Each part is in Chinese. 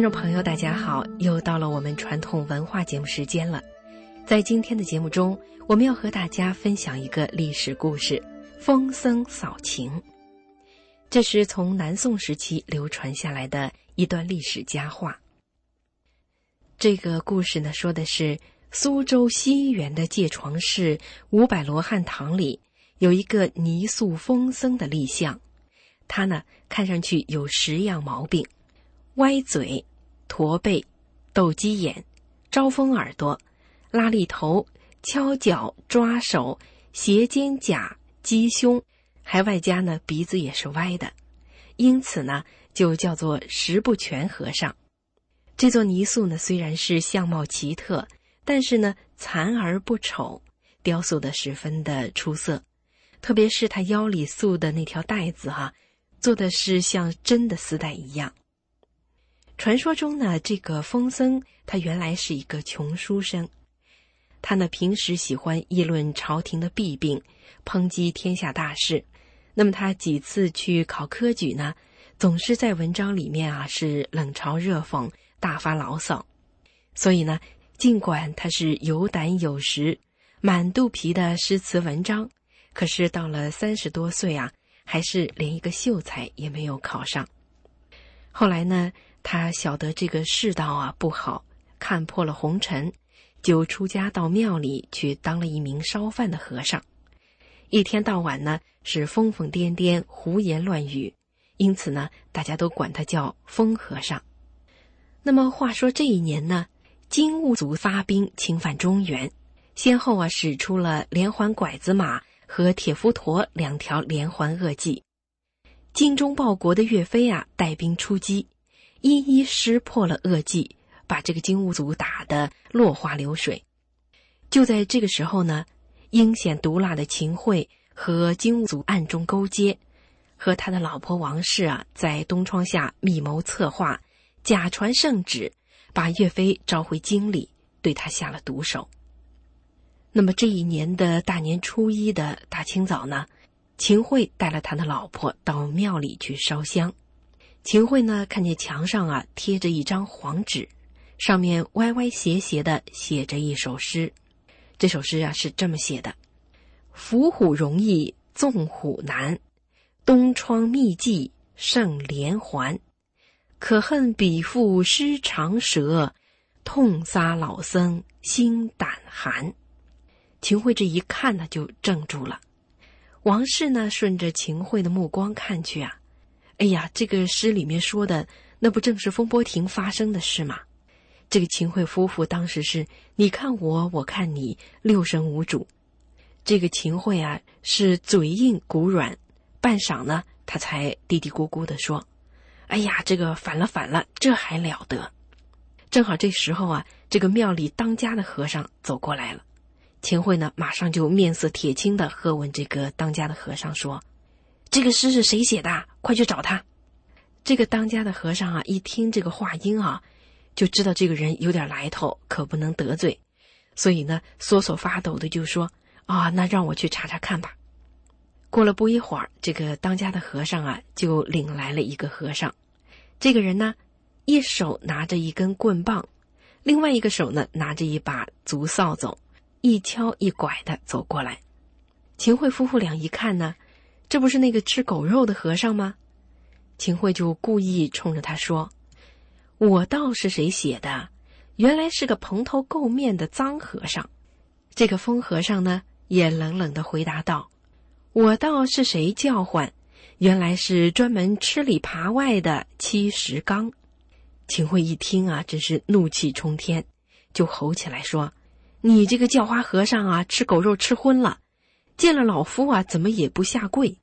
听众朋友，大家好！又到了我们传统文化节目时间了。在今天的节目中，我们要和大家分享一个历史故事——风僧扫晴。这是从南宋时期流传下来的一段历史佳话。这个故事呢，说的是苏州西园的戒床寺五百罗汉堂里有一个泥塑风僧的立像，他呢看上去有十样毛病。歪嘴、驼背、斗鸡眼、招风耳朵、拉力头、敲脚、抓手、斜肩胛、鸡胸，还外加呢鼻子也是歪的，因此呢就叫做十不全和尚。这座泥塑呢虽然是相貌奇特，但是呢残而不丑，雕塑的十分的出色，特别是他腰里束的那条带子哈，做的是像真的丝带一样。传说中呢，这个风僧他原来是一个穷书生，他呢平时喜欢议论朝廷的弊病，抨击天下大事。那么他几次去考科举呢，总是在文章里面啊是冷嘲热讽，大发牢骚。所以呢，尽管他是有胆有识，满肚皮的诗词文章，可是到了三十多岁啊，还是连一个秀才也没有考上。后来呢？他晓得这个世道啊不好，看破了红尘，就出家到庙里去当了一名烧饭的和尚。一天到晚呢是疯疯癫癫、胡言乱语，因此呢大家都管他叫疯和尚。那么话说这一年呢，金兀族发兵侵犯中原，先后啊使出了连环拐子马和铁浮陀两条连环恶计。精忠报国的岳飞啊带兵出击。一一识破了恶计，把这个金兀族打得落花流水。就在这个时候呢，阴险毒辣的秦桧和金兀族暗中勾结，和他的老婆王氏啊，在东窗下密谋策划，假传圣旨，把岳飞召回京里，对他下了毒手。那么这一年的大年初一的大清早呢，秦桧带了他的老婆到庙里去烧香。秦桧呢，看见墙上啊贴着一张黄纸，上面歪歪斜斜的写着一首诗。这首诗啊是这么写的：“伏虎容易纵虎难，东窗密记胜连环。可恨比父失长舌，痛杀老僧心胆寒。”秦桧这一看呢，就怔住了。王氏呢，顺着秦桧的目光看去啊。哎呀，这个诗里面说的，那不正是风波亭发生的事吗？这个秦桧夫妇当时是你看我，我看你，六神无主。这个秦桧啊，是嘴硬骨软，半晌呢，他才嘀嘀咕咕的说：“哎呀，这个反了，反了，这还了得！”正好这时候啊，这个庙里当家的和尚走过来了，秦桧呢，马上就面色铁青的喝问这个当家的和尚说。这个诗是谁写的？快去找他！这个当家的和尚啊，一听这个话音啊，就知道这个人有点来头，可不能得罪，所以呢，瑟瑟发抖的就说：“啊，那让我去查查看吧。”过了不一会儿，这个当家的和尚啊，就领来了一个和尚。这个人呢，一手拿着一根棍棒，另外一个手呢拿着一把竹扫帚，一敲一拐的走过来。秦桧夫妇俩一看呢。这不是那个吃狗肉的和尚吗？秦桧就故意冲着他说：“我道是谁写的？原来是个蓬头垢面的脏和尚。”这个疯和尚呢，也冷冷的回答道：“我道是谁叫唤？原来是专门吃里扒外的七十刚。”秦桧一听啊，真是怒气冲天，就吼起来说：“你这个叫花和尚啊，吃狗肉吃昏了！”见了老夫啊，怎么也不下跪？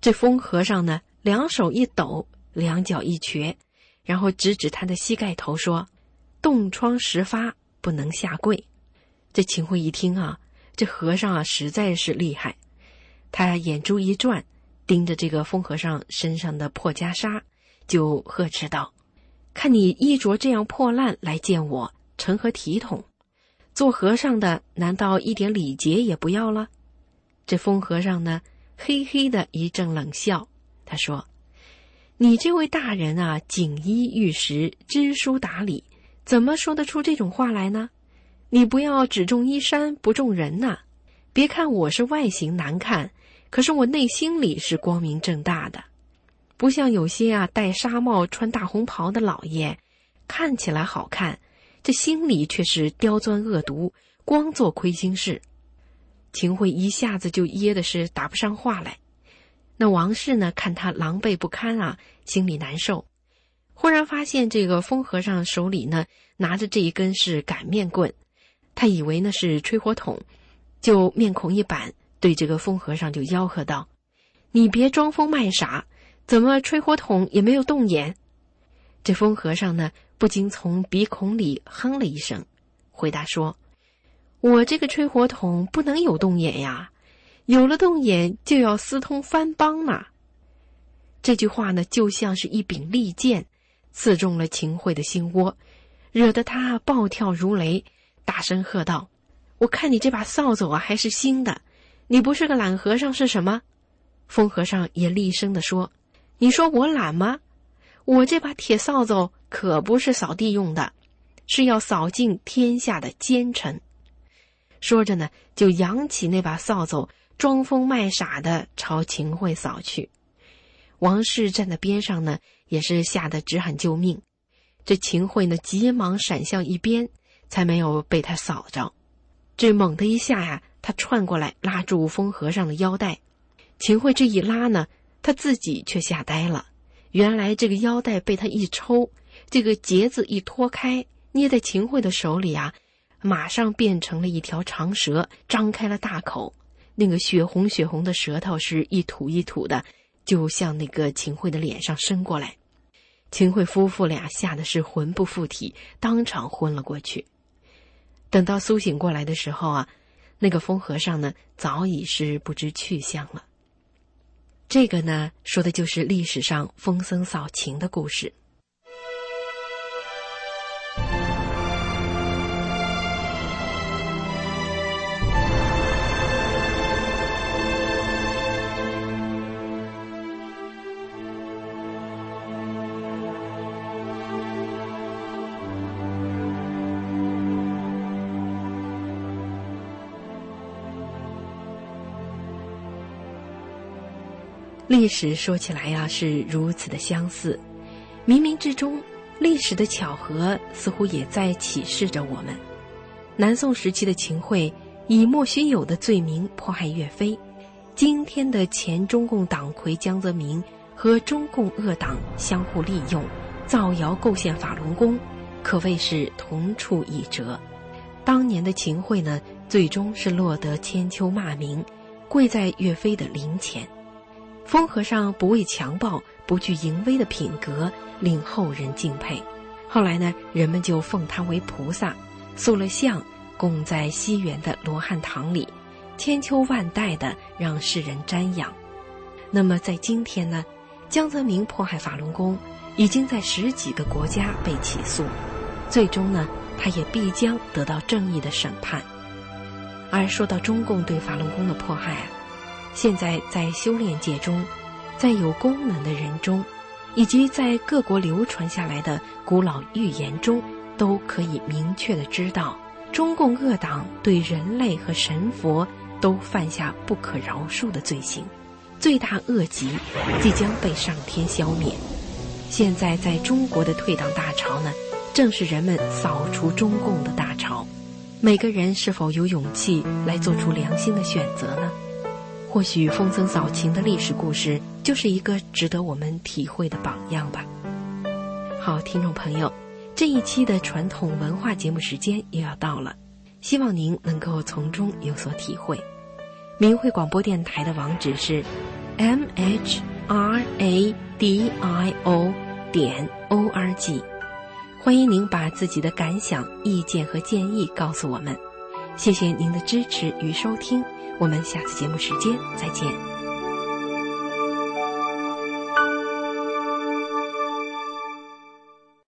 这疯和尚呢，两手一抖，两脚一瘸，然后指指他的膝盖头说：“冻疮时发，不能下跪。”这秦桧一听啊，这和尚啊实在是厉害，他眼珠一转，盯着这个疯和尚身上的破袈裟，就呵斥道：“看你衣着这样破烂来见我，成何体统？做和尚的难道一点礼节也不要了？”这疯和尚呢，嘿嘿的一阵冷笑。他说：“你这位大人啊，锦衣玉食，知书达理，怎么说得出这种话来呢？你不要只重衣衫，不重人呐！别看我是外形难看，可是我内心里是光明正大的，不像有些啊戴纱帽、穿大红袍的老爷，看起来好看，这心里却是刁钻恶毒，光做亏心事。秦桧一下子就噎的是答不上话来。那王氏呢？看他狼狈不堪啊，心里难受。忽然发现这个疯和尚手里呢拿着这一根是擀面棍，他以为那是吹火筒，就面孔一板，对这个疯和尚就吆喝道：“你别装疯卖傻，怎么吹火筒也没有动眼？”这疯和尚呢不禁从鼻孔里哼了一声，回答说：“我这个吹火筒不能有洞眼呀。”有了洞眼，就要私通藩邦嘛。这句话呢，就像是一柄利剑，刺中了秦桧的心窝，惹得他暴跳如雷，大声喝道：“我看你这把扫帚啊，还是新的，你不是个懒和尚是什么？”疯和尚也厉声的说：“你说我懒吗？我这把铁扫帚可不是扫地用的，是要扫尽天下的奸臣。”说着呢，就扬起那把扫帚。装疯卖傻的朝秦桧扫去，王氏站在边上呢，也是吓得直喊救命。这秦桧呢，急忙闪向一边，才没有被他扫着。这猛的一下呀，他窜过来拉住疯和尚的腰带。秦桧这一拉呢，他自己却吓呆了。原来这个腰带被他一抽，这个结子一脱开，捏在秦桧的手里啊，马上变成了一条长蛇，张开了大口。那个血红血红的舌头是一吐一吐的，就向那个秦桧的脸上伸过来。秦桧夫妇俩吓得是魂不附体，当场昏了过去。等到苏醒过来的时候啊，那个疯和尚呢早已是不知去向了。这个呢，说的就是历史上疯僧扫秦的故事。历史说起来呀，是如此的相似，冥冥之中，历史的巧合似乎也在启示着我们。南宋时期的秦桧以莫须有的罪名迫害岳飞，今天的前中共党魁江泽民和中共恶党相互利用，造谣构陷法轮功，可谓是同处一辙。当年的秦桧呢，最终是落得千秋骂名，跪在岳飞的灵前。风和尚不畏强暴、不惧淫威的品格令后人敬佩，后来呢，人们就奉他为菩萨，塑了像供在西园的罗汉堂里，千秋万代的让世人瞻仰。那么在今天呢，江泽民迫害法轮功，已经在十几个国家被起诉，最终呢，他也必将得到正义的审判。而说到中共对法轮功的迫害啊。现在在修炼界中，在有功能的人中，以及在各国流传下来的古老预言中，都可以明确的知道，中共恶党对人类和神佛都犯下不可饶恕的罪行，罪大恶极，即将被上天消灭。现在在中国的退党大潮呢，正是人们扫除中共的大潮。每个人是否有勇气来做出良心的选择呢？或许风僧扫晴的历史故事就是一个值得我们体会的榜样吧。好，听众朋友，这一期的传统文化节目时间又要到了，希望您能够从中有所体会。明慧广播电台的网址是 m h r a d i o 点 o r g，欢迎您把自己的感想、意见和建议告诉我们。谢谢您的支持与收听。我们下次节目时间再见。